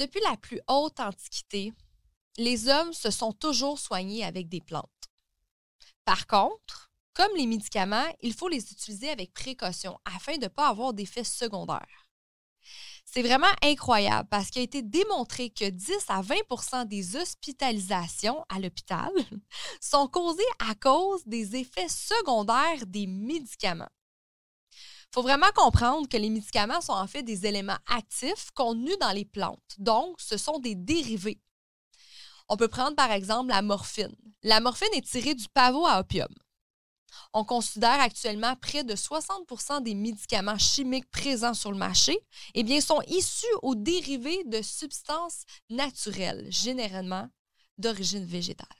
Depuis la plus haute antiquité, les hommes se sont toujours soignés avec des plantes. Par contre, comme les médicaments, il faut les utiliser avec précaution afin de ne pas avoir d'effets secondaires. C'est vraiment incroyable parce qu'il a été démontré que 10 à 20% des hospitalisations à l'hôpital sont causées à cause des effets secondaires des médicaments. Il faut vraiment comprendre que les médicaments sont en fait des éléments actifs contenus dans les plantes. Donc, ce sont des dérivés. On peut prendre par exemple la morphine. La morphine est tirée du pavot à opium. On considère actuellement près de 60% des médicaments chimiques présents sur le marché eh sont issus ou dérivés de substances naturelles, généralement d'origine végétale.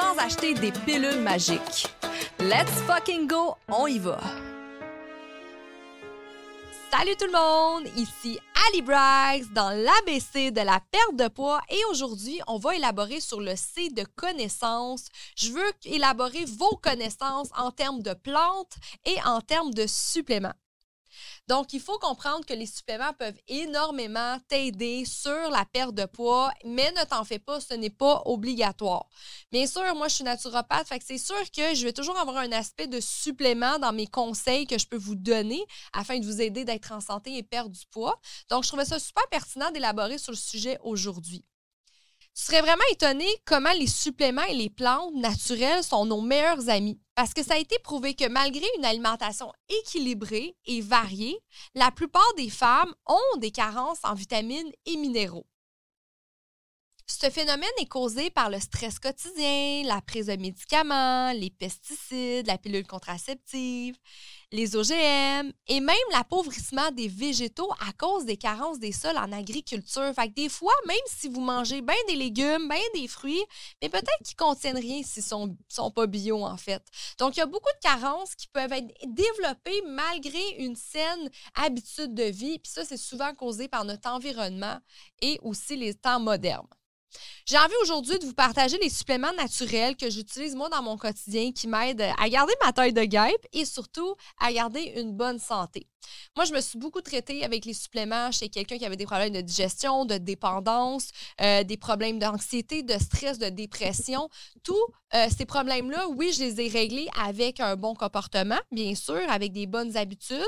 sans acheter des pilules magiques. Let's fucking go, on y va! Salut tout le monde, ici Ali Braggs dans l'ABC de la perte de poids et aujourd'hui, on va élaborer sur le C de connaissances. Je veux élaborer vos connaissances en termes de plantes et en termes de suppléments. Donc, il faut comprendre que les suppléments peuvent énormément t'aider sur la perte de poids, mais ne t'en fais pas, ce n'est pas obligatoire. Bien sûr, moi, je suis naturopathe, c'est sûr que je vais toujours avoir un aspect de supplément dans mes conseils que je peux vous donner afin de vous aider d'être en santé et perdre du poids. Donc, je trouvais ça super pertinent d'élaborer sur le sujet aujourd'hui. Tu serais vraiment étonné comment les suppléments et les plantes naturelles sont nos meilleurs amis. Parce que ça a été prouvé que malgré une alimentation équilibrée et variée, la plupart des femmes ont des carences en vitamines et minéraux. Ce phénomène est causé par le stress quotidien, la prise de médicaments, les pesticides, la pilule contraceptive, les OGM et même l'appauvrissement des végétaux à cause des carences des sols en agriculture. Fait que des fois, même si vous mangez bien des légumes, bien des fruits, mais peut-être qu'ils contiennent rien s'ils sont, sont pas bio en fait. Donc, il y a beaucoup de carences qui peuvent être développées malgré une saine habitude de vie. Puis ça, c'est souvent causé par notre environnement et aussi les temps modernes. J'ai envie aujourd'hui de vous partager les suppléments naturels que j'utilise moi dans mon quotidien qui m'aident à garder ma taille de guêpe et surtout à garder une bonne santé. Moi, je me suis beaucoup traitée avec les suppléments chez quelqu'un qui avait des problèmes de digestion, de dépendance, euh, des problèmes d'anxiété, de stress, de dépression. Tous euh, ces problèmes-là, oui, je les ai réglés avec un bon comportement, bien sûr, avec des bonnes habitudes.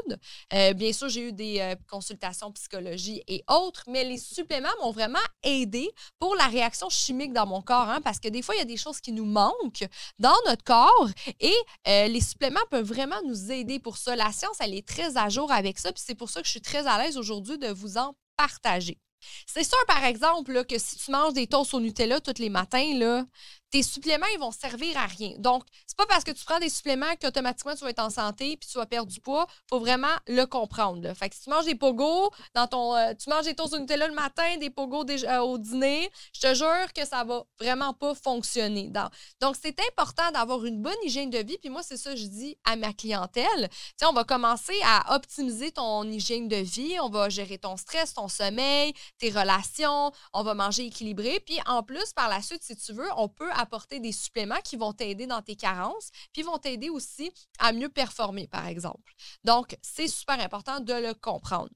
Euh, bien sûr, j'ai eu des consultations psychologie et autres, mais les suppléments m'ont vraiment aidé pour la réaction chimique dans mon corps, hein, parce que des fois, il y a des choses qui nous manquent dans notre corps et les suppléments peuvent vraiment nous aider pour ça. La science, elle est très à jour avec ça, puis c'est pour ça que je suis très à l'aise aujourd'hui de vous en partager. C'est sûr, par exemple, que si tu manges des toasts au Nutella tous les matins, là, tes suppléments, ils vont servir à rien. Donc, c'est pas parce que tu prends des suppléments qu'automatiquement tu vas être en santé puis tu vas perdre du poids. faut vraiment le comprendre. Fait que si tu manges des pogos dans ton. Euh, tu manges des toasts au Nutella le matin, des pogos euh, au dîner, je te jure que ça va vraiment pas fonctionner. Donc, c'est important d'avoir une bonne hygiène de vie. Puis moi, c'est ça que je dis à ma clientèle. sais, on va commencer à optimiser ton hygiène de vie. On va gérer ton stress, ton sommeil, tes relations. On va manger équilibré. Puis en plus, par la suite, si tu veux, on peut apporter des suppléments qui vont t'aider dans tes carences, puis vont t'aider aussi à mieux performer, par exemple. Donc, c'est super important de le comprendre.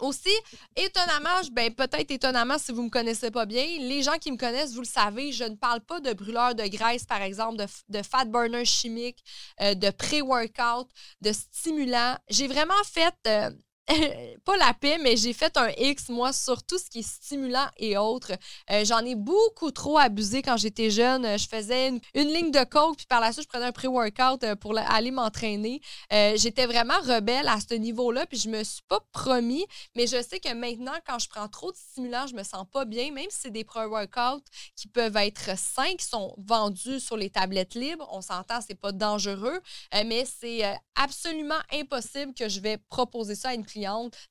Aussi, étonnamment, ben peut-être étonnamment si vous ne me connaissez pas bien, les gens qui me connaissent, vous le savez, je ne parle pas de brûleurs de graisse, par exemple, de, fat burner chimique, euh, de pré-workout, de stimulants. J'ai vraiment fait euh, pas la paix, mais j'ai fait un X, moi, sur tout ce qui est stimulant et autres. Euh, j'en ai beaucoup trop abusé quand j'étais jeune. Je faisais une, ligne de coke, puis par la suite, je prenais un pré-workout euh, pour aller m'entraîner. Euh, j'étais vraiment rebelle à ce niveau-là, puis je me suis pas promis, mais je sais que maintenant, quand je prends trop de stimulants, je me sens pas bien, même si c'est des pré-workouts qui peuvent être sains, qui sont vendus sur les tablettes libres. On s'entend, c'est pas dangereux, mais c'est absolument impossible que je vais proposer ça à une cliente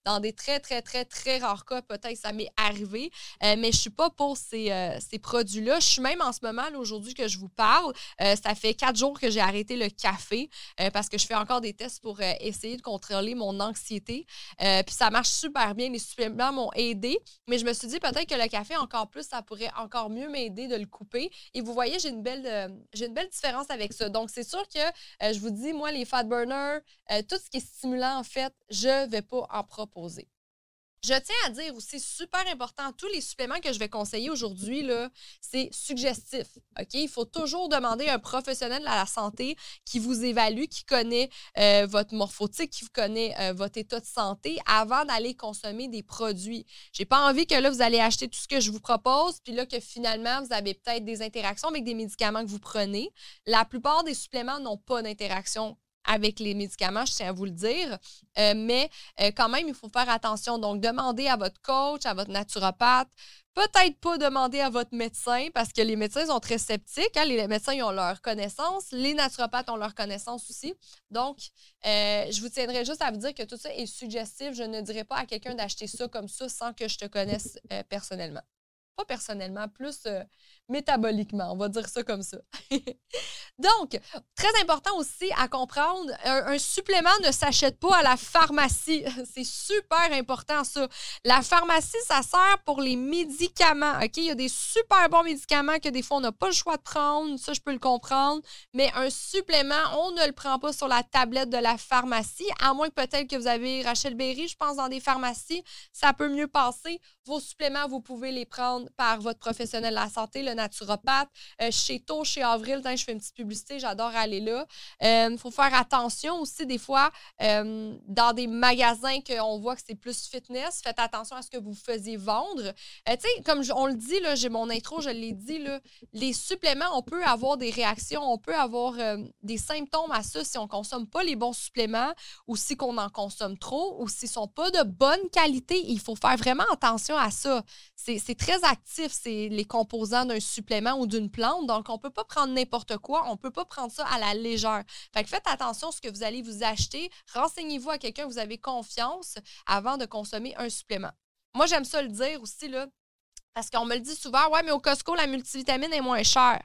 Dans des très, très, très, très rares cas, peut-être ça m'est arrivé, euh, mais je suis pas pour ces, euh, ces produits-là. Je suis même en ce moment, aujourd'hui que je vous parle, ça fait quatre jours que j'ai arrêté le café parce que je fais encore des tests pour essayer de contrôler mon anxiété. Puis ça marche super bien. Les suppléments m'ont aidé, mais je me suis dit peut-être que le café, encore plus, ça pourrait encore mieux m'aider de le couper. Et vous voyez, j'ai une belle, j'ai une belle différence avec ça. Donc, c'est sûr que je vous dis, moi, les fat burners, tout ce qui est stimulant, en fait, je vais pas en proposer. Je tiens à dire aussi, super important, tous les suppléments que je vais conseiller aujourd'hui, c'est suggestif. Il faut toujours demander à un professionnel de la santé qui vous évalue, qui connaît euh, votre morphotique, qui connaît euh, votre état de santé avant d'aller consommer des produits. J'ai pas envie que là, vous allez acheter tout ce que je vous propose, puis là, que finalement, vous avez peut-être des interactions avec des médicaments que vous prenez. La plupart des suppléments n'ont pas d'interaction avec les médicaments, je tiens à vous le dire. Euh, mais euh, quand même, il faut faire attention. Donc, demandez à votre coach, à votre naturopathe. Peut-être pas demander à votre médecin parce que les médecins sont très sceptiques. Hein. Les médecins ils ont leur connaissance. Les naturopathes ont leur connaissance aussi. Donc, euh, je vous tiendrai juste à vous dire que tout ça est suggestif. Je ne dirais pas à quelqu'un d'acheter ça comme ça sans que je te connaisse personnellement. Personnellement, plus métaboliquement, on va dire ça comme ça. Donc, très important aussi à comprendre, un, supplément ne s'achète pas à la pharmacie. C'est super important ça. La pharmacie, ça sert pour les médicaments. OK? Il y a des super bons médicaments que des fois on n'a pas le choix de prendre, ça je peux le comprendre, mais un supplément, on ne le prend pas sur la tablette de la pharmacie, à moins que peut-être que vous avez Rachel Berry, je pense, dans des pharmacies, ça peut mieux passer. Vos suppléments, vous pouvez les prendre par votre professionnel de la santé, le naturopathe. Euh, chez Tôt, chez Avril, je fais une petite publicité, j'adore aller là. Il euh, faut faire attention aussi, des fois, euh, dans des magasins qu'on voit que c'est plus fitness, faites attention à ce que vous faisiez vendre. tu comme on le dit, j'ai mon intro, je l'ai dit, là, les suppléments, on peut avoir des réactions, on peut avoir des symptômes à ça si on ne consomme pas les bons suppléments ou si on en consomme trop ou s'ils ne sont pas de bonne qualité. Il faut faire vraiment attention à ça. C'est très c'est les composants d'un supplément ou d'une plante. Donc, on ne peut pas prendre n'importe quoi. On ne peut pas prendre ça à la légère. Fait que faites attention à ce que vous allez vous acheter. Renseignez-vous à quelqu'un, vous avez confiance avant de consommer un supplément. Moi, j'aime ça le dire aussi, là. Parce qu'on me le dit souvent, ouais, mais au Costco, la multivitamine est moins chère.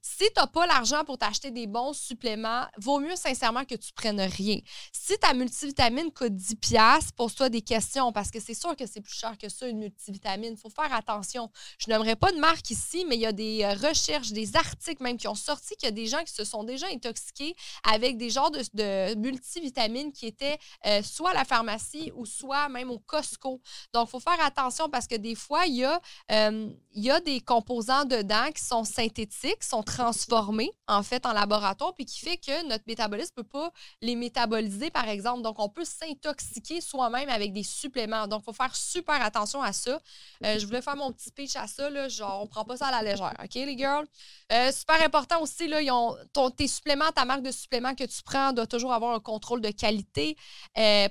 Si tu n'as pas l'argent pour t'acheter des bons suppléments, vaut mieux sincèrement que tu prennes rien. Si ta multivitamine coûte 10$, pose-toi des questions parce que c'est sûr que c'est plus cher que ça, une multivitamine. Il faut faire attention. Je n'aimerais pas de marque ici, mais il y a des euh, recherches, des articles même qui ont sorti qu'il y a des gens qui se sont déjà intoxiqués avec des genres de, multivitamines qui étaient euh, soit à la pharmacie ou soit même au Costco. Donc, il faut faire attention parce que des fois, il y a. Euh, il euh, y a des composants dedans qui sont synthétiques, sont transformés en fait en laboratoire, puis qui fait que notre métabolisme ne peut pas les métaboliser, par exemple. Donc, on peut s'intoxiquer soi-même avec des suppléments. Donc, il faut faire super attention à ça. Euh, je voulais faire mon petit speech à ça, là, genre, on prend pas ça à la légère, OK, les girls? Euh, super important aussi, là, ont, tes suppléments, ta marque de suppléments que tu prends doit toujours avoir un contrôle de qualité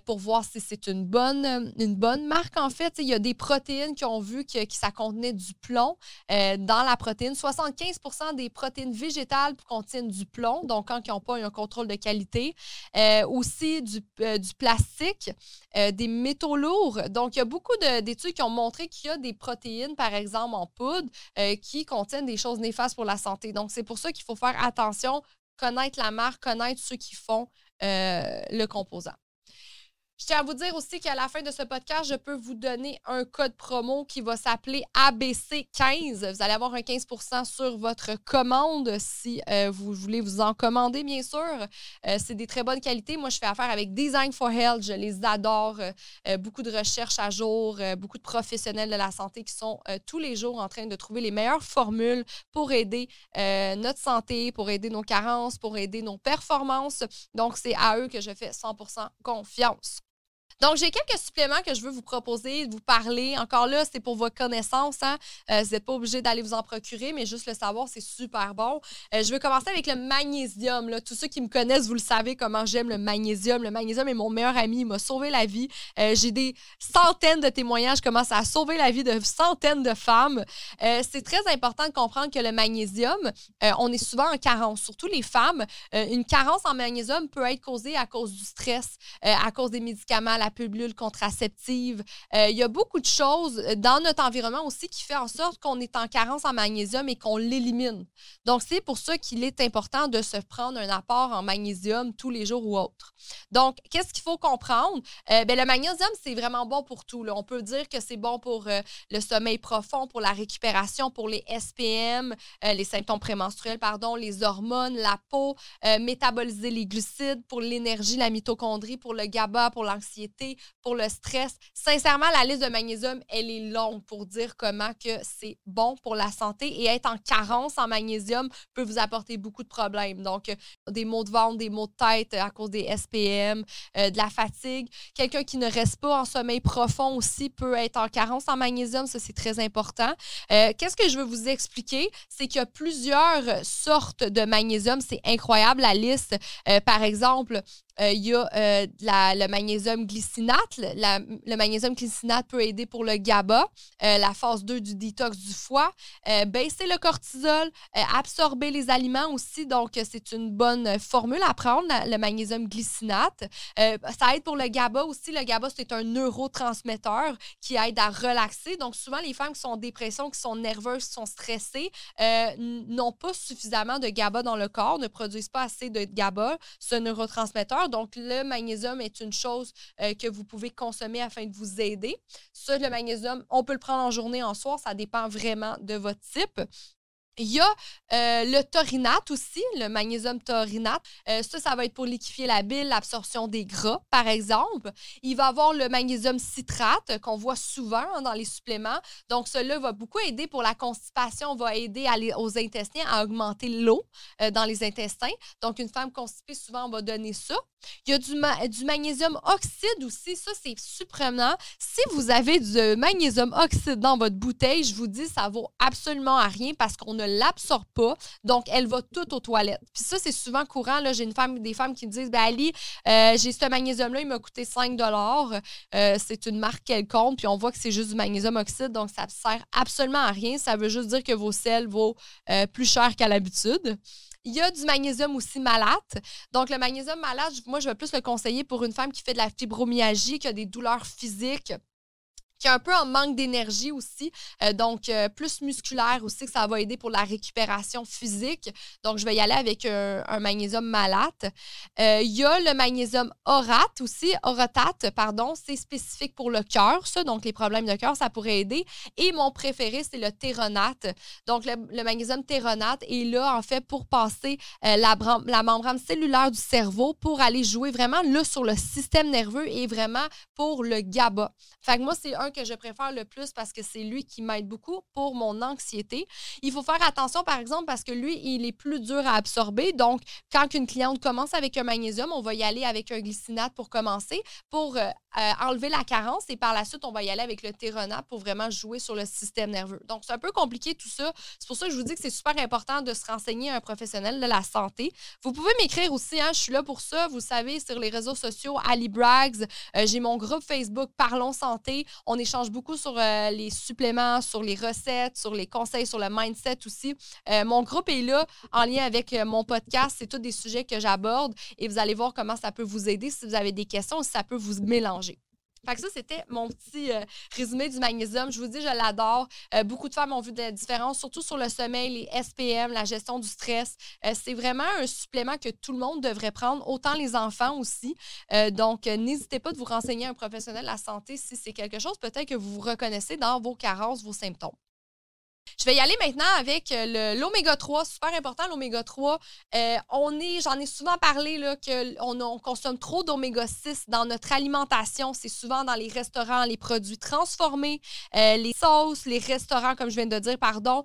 pour voir si c'est une bonne, une bonne marque, en fait. Il y a des protéines qui ont vu que, que ça compte du plomb euh, dans la protéine. 75% des protéines végétales contiennent du plomb, donc quand ils n'ont pas un contrôle de qualité. Euh, aussi du, euh, du plastique, des métaux lourds. Donc, il y a beaucoup d'études qui ont montré qu'il y a des protéines, par exemple en poudre, qui contiennent des choses néfastes pour la santé. Donc, c'est pour ça qu'il faut faire attention, connaître la marque, connaître ceux qui font le composant. Je tiens à vous dire aussi qu'à la fin de ce podcast, je peux vous donner un code promo qui va s'appeler ABC15. Vous allez avoir un 15% sur votre commande si euh, vous voulez vous en commander, bien sûr. Euh, c'est des très bonnes qualités. Moi, je fais affaire avec Design for Health. Je les adore. Euh, beaucoup de recherches à jour, beaucoup de professionnels de la santé qui sont tous les jours en train de trouver les meilleures formules pour aider notre santé, pour aider nos carences, pour aider nos performances. Donc, c'est à eux que je fais 100% confiance. Donc, j'ai quelques suppléments que je veux vous proposer, vous parler. Encore là, c'est pour votre connaissance. Hein? Euh, vous n'êtes pas obligé d'aller vous en procurer, mais juste le savoir, c'est super bon. Euh, je vais commencer avec le magnésium. Tous ceux qui me connaissent, vous le savez comment j'aime le magnésium. Le magnésium est mon meilleur ami. Il m'a sauvé la vie. Euh, j'ai des centaines de témoignages comment ça a sauvé la vie de centaines de femmes. c'est très important de comprendre que le magnésium, on est souvent en carence, surtout les femmes. une carence en magnésium peut être causée à cause du stress, à cause des médicaments, la pilule contraceptive. Euh, il y a beaucoup de choses dans notre environnement aussi qui fait en sorte qu'on est en carence en magnésium et qu'on l'élimine. Donc, c'est pour ça qu'il est important de se prendre un apport en magnésium tous les jours ou autres. Donc, qu'est-ce qu'il faut comprendre? Euh, ben, le magnésium, c'est vraiment bon pour tout. On peut dire que c'est bon pour euh, le sommeil profond, pour la récupération, pour les SPM, les symptômes prémenstruels, pardon, les hormones, la peau, métaboliser les glucides, pour l'énergie, la mitochondrie, pour le GABA, pour l'anxiété, pour le stress. Sincèrement, la liste de magnésium, elle est longue pour dire comment que c'est bon pour la santé et être en carence en magnésium peut vous apporter beaucoup de problèmes. Donc, euh, des maux de ventre, des maux de tête à cause des SPM, euh, de la fatigue. Quelqu'un qui ne reste pas en sommeil profond aussi peut être en carence en magnésium. Ça, c'est très important. Euh, qu'est-ce que je veux vous expliquer? C'est qu'il y a plusieurs sortes de magnésium. C'est incroyable, la liste. par exemple, euh, il y a euh, le magnésium glycinate. Le, magnésium glycinate peut aider pour le GABA, euh, la phase 2 du détox du foie, baisser le cortisol, absorber les aliments aussi. Donc, c'est une bonne formule à prendre, le magnésium glycinate. ça aide pour le GABA aussi. Le GABA, c'est un neurotransmetteur qui aide à relaxer. Donc, souvent, les femmes qui sont en dépression, qui sont nerveuses, qui sont stressées, n'ont pas suffisamment de GABA dans le corps, ne produisent pas assez de GABA, ce neurotransmetteur. Donc, le magnésium est une chose euh, que vous pouvez consommer afin de vous aider. Ça, le magnésium, on peut le prendre en journée, en soir, ça dépend vraiment de votre type. Il y a euh, le taurinate aussi, le magnésium taurinate. Euh, ça, ça va être pour liquifier la bile, l'absorption des gras, par exemple. Il va avoir le magnésium citrate qu'on voit souvent hein, dans les suppléments. Donc, cela va beaucoup aider pour la constipation, va aider aux intestins à augmenter l'eau euh, dans les intestins. Donc, une femme constipée, souvent, on va donner ça. Il y a du, du magnésium oxyde aussi. Ça, c'est surprenant. Si vous avez du magnésium oxyde dans votre bouteille, je vous dis, ça vaut absolument à rien parce qu'on l'absorbe pas. Donc, elle va tout aux toilettes. Puis ça, c'est souvent courant. Là, j'ai des femmes qui me disent, ben Ali, euh, j'ai ce magnésium-là, il m'a coûté 5 euh, C'est une marque quelconque. Puis on voit que c'est juste du magnésium oxyde. Donc, ça ne sert absolument à rien. Ça veut juste dire que vos sels vaut euh, plus cher qu'à l'habitude. Il y a du magnésium aussi malate. Donc, le magnésium malate, moi, je vais plus le conseiller pour une femme qui fait de la fibromyalgie, qui a des douleurs physiques un peu en manque d'énergie aussi. Euh, donc, euh, plus musculaire aussi, que ça va aider pour la récupération physique. Donc, je vais y aller avec un, magnésium malate. Euh, il y a le magnésium orate aussi, orotate, pardon. C'est spécifique pour le cœur, ça. Donc, les problèmes de cœur, ça pourrait aider. Et mon préféré, c'est le théronate. Donc, le, magnésium théronate est là, en fait, pour passer la, la membrane cellulaire du cerveau pour aller jouer vraiment là sur le système nerveux et vraiment pour le GABA. Fait que moi, c'est un que je préfère le plus parce que c'est lui qui m'aide beaucoup pour mon anxiété. Il faut faire attention, par exemple, parce que lui, il est plus dur à absorber. Donc, quand une cliente commence avec un magnésium, on va y aller avec un glycinate pour commencer, euh, euh, enlever la carence. Et par la suite, on va y aller avec le théronate pour vraiment jouer sur le système nerveux. Donc, c'est un peu compliqué tout ça. C'est pour ça que je vous dis que c'est super important de se renseigner à un professionnel de la santé. Vous pouvez m'écrire aussi, hein, je suis là pour ça. Vous savez, sur les réseaux sociaux, Ali Braggs, euh, j'ai mon groupe Facebook Parlons Santé. On échange beaucoup sur euh, les suppléments, sur les recettes, sur les conseils, sur le mindset aussi. mon groupe est là en lien avec mon podcast. C'est tous des sujets que j'aborde et vous allez voir comment ça peut vous aider si vous avez des questions, si ça peut vous mélanger. Fait que ça, c'était mon petit euh, résumé du magnésium. Je vous dis, je l'adore. Euh, beaucoup de femmes ont vu des différences, surtout sur le sommeil, les SPM, la gestion du stress. Euh, c'est vraiment un supplément que tout le monde devrait prendre, autant les enfants aussi. donc, n'hésitez pas de vous renseigner à un professionnel de la santé si c'est quelque chose peut-être que vous vous reconnaissez dans vos carences, vos symptômes. Je vais y aller maintenant avec euh, l'oméga 3, super important l'oméga 3. Euh, on est, j'en ai souvent parlé là que on, consomme trop d'oméga 6 dans notre alimentation, c'est souvent dans les restaurants, les produits transformés, euh, les sauces, les restaurants comme je viens de dire pardon,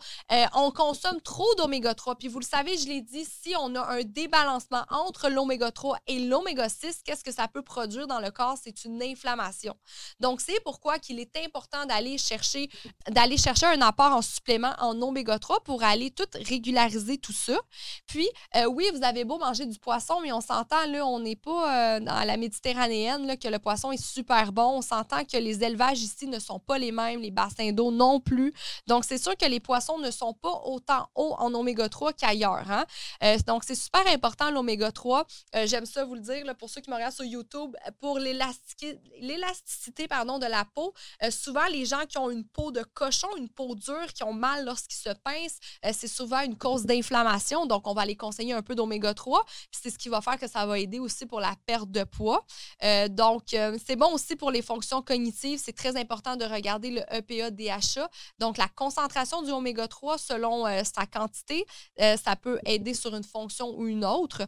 on consomme trop d'oméga 3. Puis vous le savez, je l'ai dit, si on a un débalancement entre l'oméga 3 et l'oméga 6, qu'est-ce que ça peut produire dans le corps? C'est une inflammation. Donc c'est pourquoi qu'il est important d'aller chercher d'aller chercher un apport en supplément en oméga 3 pour aller tout régulariser tout ça. Puis, euh, oui, vous avez beau manger du poisson, mais on s'entend, là, on n'est pas euh, dans la Méditerranéenne, là, que le poisson est super bon. On s'entend que les élevages ici ne sont pas les mêmes, les bassins d'eau non plus. Donc, c'est sûr que les poissons ne sont pas autant hauts en oméga 3 qu'ailleurs. Hein? Euh, donc, c'est super important l'oméga 3. J'aime ça vous le dire, là, pour ceux qui me regardent sur YouTube, pour l'élasticité pardon, de la peau, souvent, les gens qui ont une peau de cochon, une peau dure, qui ont mal lorsqu'ils se pincent, c'est souvent une cause d'inflammation. Donc, on va les conseiller un peu d'oméga 3. Puis c'est ce qui va faire que ça va aider aussi pour la perte de poids. Euh, donc, euh, c'est bon aussi pour les fonctions cognitives. C'est très important de regarder le EPA-DHA. Donc, la concentration du oméga 3 selon euh, sa quantité, ça peut aider sur une fonction ou une autre.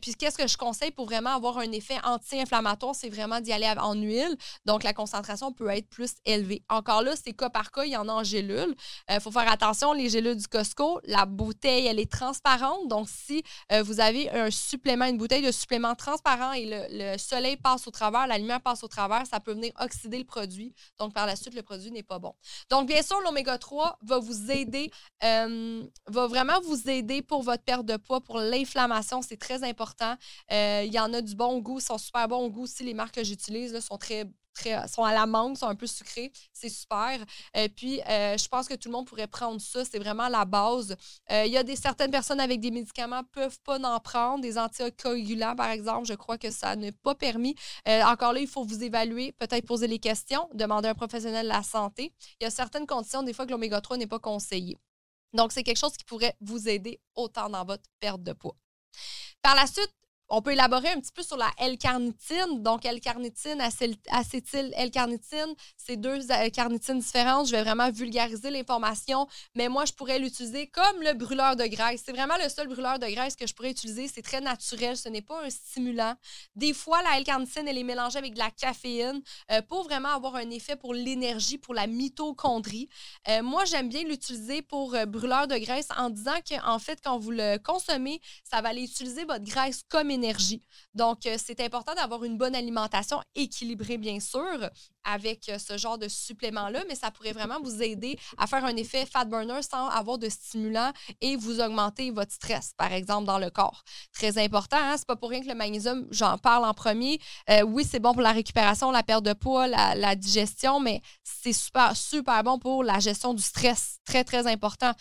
puis, qu'est-ce que je conseille pour vraiment avoir un effet anti-inflammatoire? C'est vraiment d'y aller en huile. Donc, la concentration peut être plus élevée. Encore là, c'est cas par cas. Il y en a en gélule. Il faut faire attention, les gélules du Costco, la bouteille, elle est transparente. Donc, si euh, vous avez un supplément, une bouteille de supplément transparent et le, soleil passe au travers, la lumière passe au travers, ça peut venir oxyder le produit. Donc, par la suite, le produit n'est pas bon. Donc, bien sûr, l'oméga 3 va vous aider, euh, va vraiment vous aider pour votre perte de poids, pour l'inflammation. C'est très important. Euh, il y en a du bon goût, sont super bons au goût aussi. Les marques que j'utilise sont très sont à la mangue, sont un peu sucrés. C'est super. et euh, puis, euh, je pense que tout le monde pourrait prendre ça. C'est vraiment la base. Euh, il y a des certaines personnes avec des médicaments peuvent pas en prendre. Des anticoagulants, par exemple, je crois que ça n'est pas permis. encore là, il faut vous évaluer, peut-être poser les questions, demander à un professionnel de la santé. Il y a certaines conditions, des fois, que l'oméga 3 n'est pas conseillé. Donc, c'est quelque chose qui pourrait vous aider autant dans votre perte de poids. Par la suite, on peut élaborer un petit peu sur la L-carnitine. Donc, L-carnitine, acétyl L-carnitine, c'est deux euh, carnitines différentes. Je vais vraiment vulgariser l'information, mais moi, je pourrais l'utiliser comme le brûleur de graisse. C'est vraiment le seul brûleur de graisse que je pourrais utiliser. C'est très naturel, ce n'est pas un stimulant. Des fois, la L-carnitine, elle est mélangée avec de la caféine euh, pour vraiment avoir un effet pour l'énergie, pour la mitochondrie. Euh, moi, j'aime bien l'utiliser pour brûleur de graisse en disant qu'en fait, quand vous le consommez, ça va aller utiliser votre graisse comme énergie. Donc, euh, c'est important d'avoir une bonne alimentation équilibrée, bien sûr, avec euh, ce genre de supplément-là, mais ça pourrait vraiment vous aider à faire un effet fat burner sans avoir de stimulant et vous augmenter votre stress, par exemple, dans le corps. Très important, hein? c'est pas pour rien que le magnésium, j'en parle en premier. Euh, oui, c'est bon pour la récupération, la perte de poids, la, digestion, mais c'est super, super bon pour la gestion du stress. Très, très important.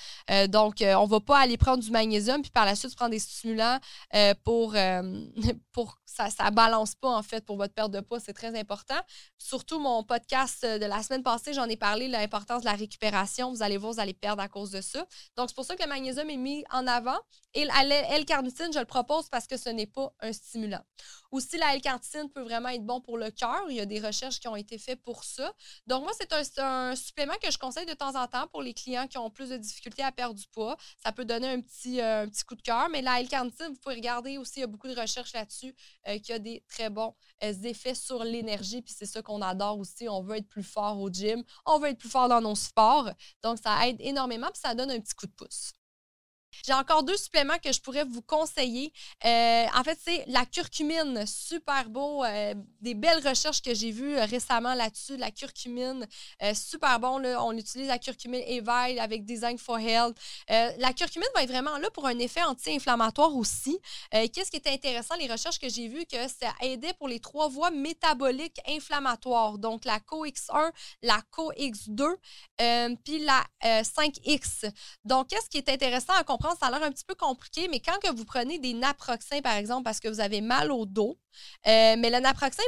donc, on va pas aller prendre du magnésium puis par la suite prendre des stimulants pour pour ça ça balance pas en fait pour votre perte de poids, c'est très important. Surtout mon podcast de la semaine passée, j'en ai parlé l'importance de la récupération. Vous allez voir, vous allez perdre à cause de ça. Donc c'est pour ça que le magnésium est mis en avant et L-carnitine, je le propose parce que ce n'est pas un stimulant. Aussi la L-carnitine peut vraiment être bon pour le cœur, il y a des recherches qui ont été faites pour ça. Donc moi c'est un, supplément que je conseille de temps en temps pour les clients qui ont plus de difficultés à perdre du poids. Ça peut donner un petit, euh, un petit coup de cœur, mais la L-carnitine, vous pouvez regarder aussi, il y a beaucoup de recherches là-dessus euh, qui a des très bons euh, effets sur l'énergie. Puis c'est ça qu'on adore aussi. On veut être plus fort au gym, on veut être plus fort dans nos sports. Donc ça aide énormément, puis ça donne un petit coup de pouce. J'ai encore deux suppléments que je pourrais vous conseiller. Euh, en fait, c'est la curcumine, super beau. Euh, des belles recherches que j'ai vues euh, récemment là-dessus. La curcumine, super bon. On utilise la curcumine Evail avec Design for Health. la curcumine va être vraiment là pour un effet anti-inflammatoire aussi. Qu'est-ce qui est intéressant, les recherches que j'ai vues, que ça aidait pour les trois voies métaboliques inflammatoires. Donc, la COX1, la COX2, puis la 5X. Donc, qu'est-ce qui est intéressant à comprendre? Ça a l'air un petit peu compliqué, mais quand vous prenez des naproxens, par exemple, parce que vous avez mal au dos, euh, mais le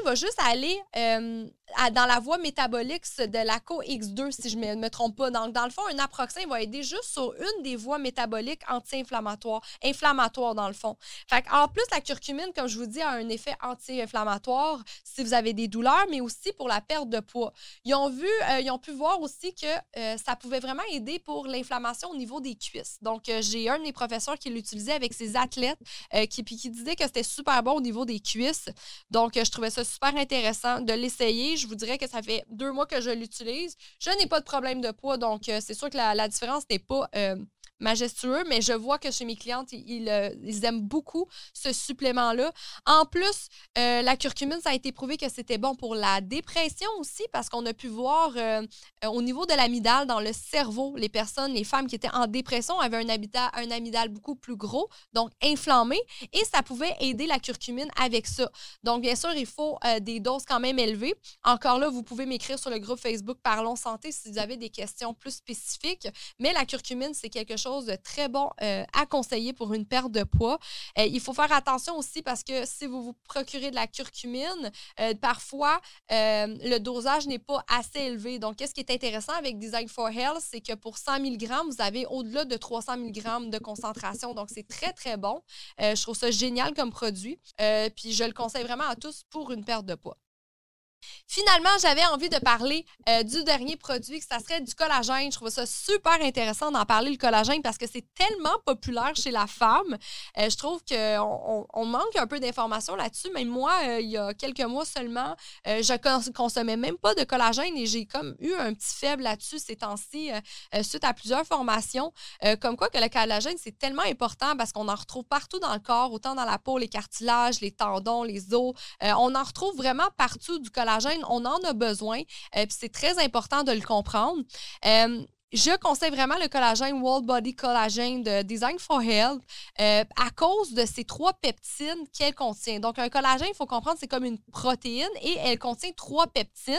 va juste aller euh, dans la voie métabolique de la COX2, si je ne me, trompe pas. Donc, dans le fond, un naproxen va aider juste sur une des voies métaboliques anti-inflammatoires, inflammatoires dans le fond. Fait en plus, la curcumine, comme je vous dis, a un effet anti-inflammatoire si vous avez des douleurs, mais aussi pour la perte de poids. Ils ont vu, euh, ils ont pu voir aussi que ça pouvait vraiment aider pour l'inflammation au niveau des cuisses. Donc, j'ai un de professeurs qui l'utilisait avec ses athlètes, qui, qui disait que c'était super bon au niveau des cuisses. Donc, je trouvais ça super intéressant de l'essayer. Je vous dirais que ça fait deux mois que je l'utilise. Je n'ai pas de problème de poids, donc euh, c'est sûr que la, différence n'est pas euh, majestueux, mais je vois que chez mes clientes, ils, ils aiment beaucoup ce supplément-là. En plus, la curcumine, ça a été prouvé que c'était bon pour la dépression aussi, parce qu'on a pu voir au niveau de l'amidale dans le cerveau, les personnes, les femmes qui étaient en dépression avaient un, un amidale beaucoup plus gros, donc inflammé, et ça pouvait aider la curcumine avec ça. Donc, bien sûr, il faut des doses quand même élevées. Encore là, vous pouvez m'écrire sur le groupe Facebook Parlons Santé si vous avez des questions plus spécifiques, mais la curcumine, c'est quelque chose de très bon à conseiller pour une perte de poids. il faut faire attention aussi parce que si vous vous procurez de la curcumine, parfois, le dosage n'est pas assez élevé. Donc, qu'est-ce qui est intéressant avec Design for Health, c'est que pour 100 mg, vous avez au-delà de 300 mg de concentration. Donc, c'est très, très bon. Euh, je trouve ça génial comme produit. Euh, puis, je le conseille vraiment à tous pour une perte de poids. Finalement, j'avais envie de parler euh, du dernier produit, que ça serait du collagène. Je trouve ça super intéressant d'en parler, le collagène, parce que c'est tellement populaire chez la femme. Euh, je trouve qu'on on, manque un peu d'informations là-dessus. Mais moi, euh, il y a quelques mois seulement, je consommais même pas de collagène et j'ai comme eu un petit faible là-dessus ces temps-ci, suite à plusieurs formations. comme quoi que le collagène, c'est tellement important parce qu'on en retrouve partout dans le corps, autant dans la peau, les cartilages, les tendons, les os. on en retrouve vraiment partout du collagène on en a besoin. Euh, c'est très important de le comprendre. Euh, je conseille vraiment le collagène World Body Collagen de Design for Health euh, à cause de ces trois peptines qu'elle contient. Donc, un collagène, il faut comprendre, c'est comme une protéine et elle contient trois peptines.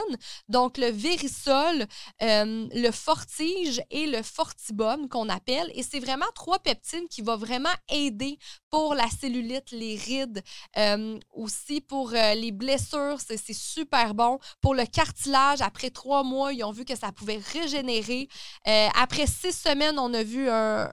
Donc, le vérisol, le fortige et le fortibum qu'on appelle. Et c'est vraiment trois peptines qui vont vraiment aider pour la cellulite, les rides, euh, aussi pour euh, les blessures, c'est super bon. Pour le cartilage, après trois mois, ils ont vu que ça pouvait régénérer. Euh, après six semaines, on a vu un,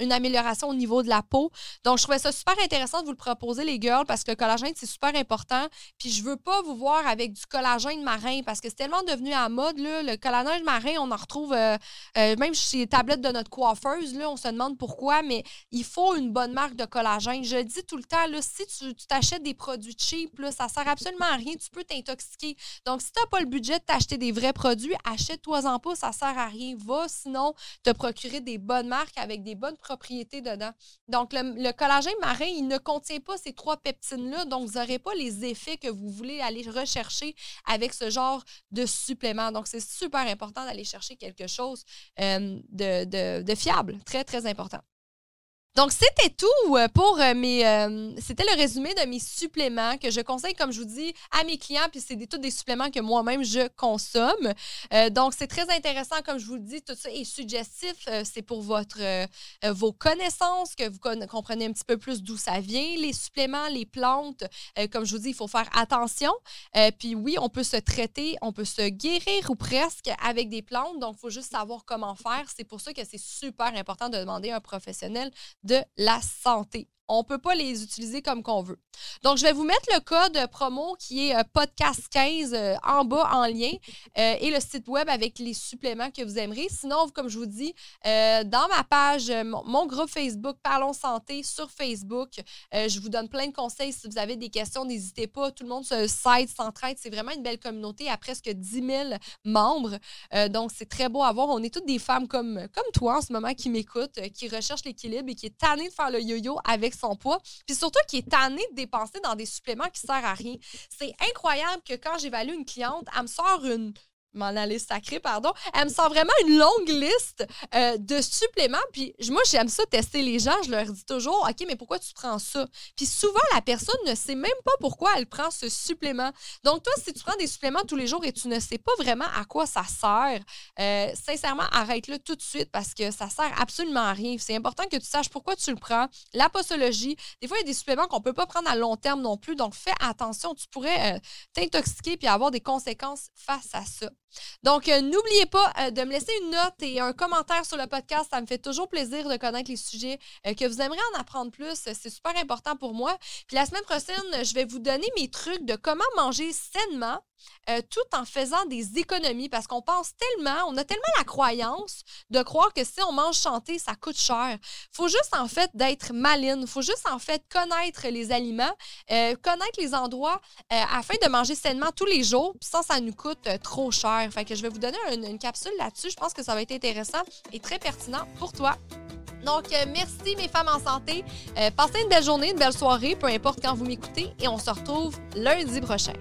une amélioration au niveau de la peau. Donc, je trouvais ça super intéressant de vous le proposer, les girls, parce que le collagène, c'est super important. Puis, je veux pas vous voir avec du collagène marin, parce que c'est tellement devenu à mode, là. Le collagène marin, on en retrouve euh, euh, même chez les tablettes de notre coiffeuse, là. On se demande pourquoi, mais il faut une bonne marque de collagène. Je dis tout le temps, là, si tu t'achètes des produits cheap, là, ça sert absolument à rien. Tu peux t'intoxiquer. Donc, si tu n'as pas le budget de t'acheter des vrais produits, achète-toi-en pas, ça sert à rien. Va sinon te procurer des bonnes marques avec des bonnes propriétés dedans. Donc, le, collagène marin, il ne contient pas ces trois peptines-là, donc vous n'aurez pas les effets que vous voulez aller rechercher avec ce genre de supplément. Donc, c'est super important d'aller chercher quelque chose euh, de fiable, très, très important. Donc, c'était tout euh, pour euh, mes. Euh, c'était le résumé de mes suppléments que je conseille, comme je vous dis, à mes clients. Puis, c'est des, tous des suppléments que moi-même je consomme. donc, c'est très intéressant, comme je vous dis, tout ça est suggestif. c'est pour votre, vos connaissances, que vous comprenez un petit peu plus d'où ça vient, les suppléments, les plantes. comme je vous dis, il faut faire attention. puis, oui, on peut se traiter, on peut se guérir ou presque avec des plantes. Donc, il faut juste savoir comment faire. C'est pour ça que c'est super important de demander à un professionnel de la santé on ne peut pas les utiliser comme qu'on veut. Donc, je vais vous mettre le code promo qui est euh, podcast15 euh, en bas en lien euh, et le site web avec les suppléments que vous aimerez. Sinon, comme je vous dis, dans ma page, mon, groupe Facebook Parlons Santé sur Facebook, je vous donne plein de conseils. Si vous avez des questions, n'hésitez pas. Tout le monde se side, s'entraide. C'est vraiment une belle communauté à presque 10 000 membres. donc, c'est très beau à voir. On est toutes des femmes comme, comme toi en ce moment qui m'écoutent, qui recherchent l'équilibre et qui est tannée de faire le yo-yo avec son poids, puis surtout qui est tanné de dépenser dans des suppléments qui servent à rien. C'est incroyable que quand j'évalue une cliente, elle me sort une mon analyse sacrée, pardon, elle me sort vraiment une longue liste euh, de suppléments. Puis moi, j'aime ça tester les gens. Je leur dis toujours, OK, mais pourquoi tu prends ça? Puis souvent, la personne ne sait même pas pourquoi elle prend ce supplément. Donc, toi, si tu prends des suppléments tous les jours et tu ne sais pas vraiment à quoi ça sert, euh, sincèrement, arrête-le tout de suite parce que ça sert absolument à rien. C'est important que tu saches pourquoi tu le prends. La posologie, des fois, il y a des suppléments qu'on ne peut pas prendre à long terme non plus. Donc, fais attention. Tu pourrais euh, t'intoxiquer puis avoir des conséquences face à ça. Donc, euh, n'oubliez pas euh, de me laisser une note et un commentaire sur le podcast. Ça me fait toujours plaisir de connaître les sujets euh, que vous aimeriez en apprendre plus. C'est super important pour moi. Puis la semaine prochaine, je vais vous donner mes trucs de comment manger sainement euh, tout en faisant des économies parce qu'on pense tellement, on a tellement la croyance de croire que si on mange chanté, ça coûte cher. faut juste en fait d'être maline, faut juste en fait connaître les aliments, euh, connaître les endroits euh, afin de manger sainement tous les jours, sans ça nous coûte trop cher. Fait que je vais vous donner une, capsule là-dessus. Je pense que ça va être intéressant et très pertinent pour toi. Donc, merci mes femmes en santé. Passez une belle journée, une belle soirée, peu importe quand vous m'écoutez, et on se retrouve lundi prochain.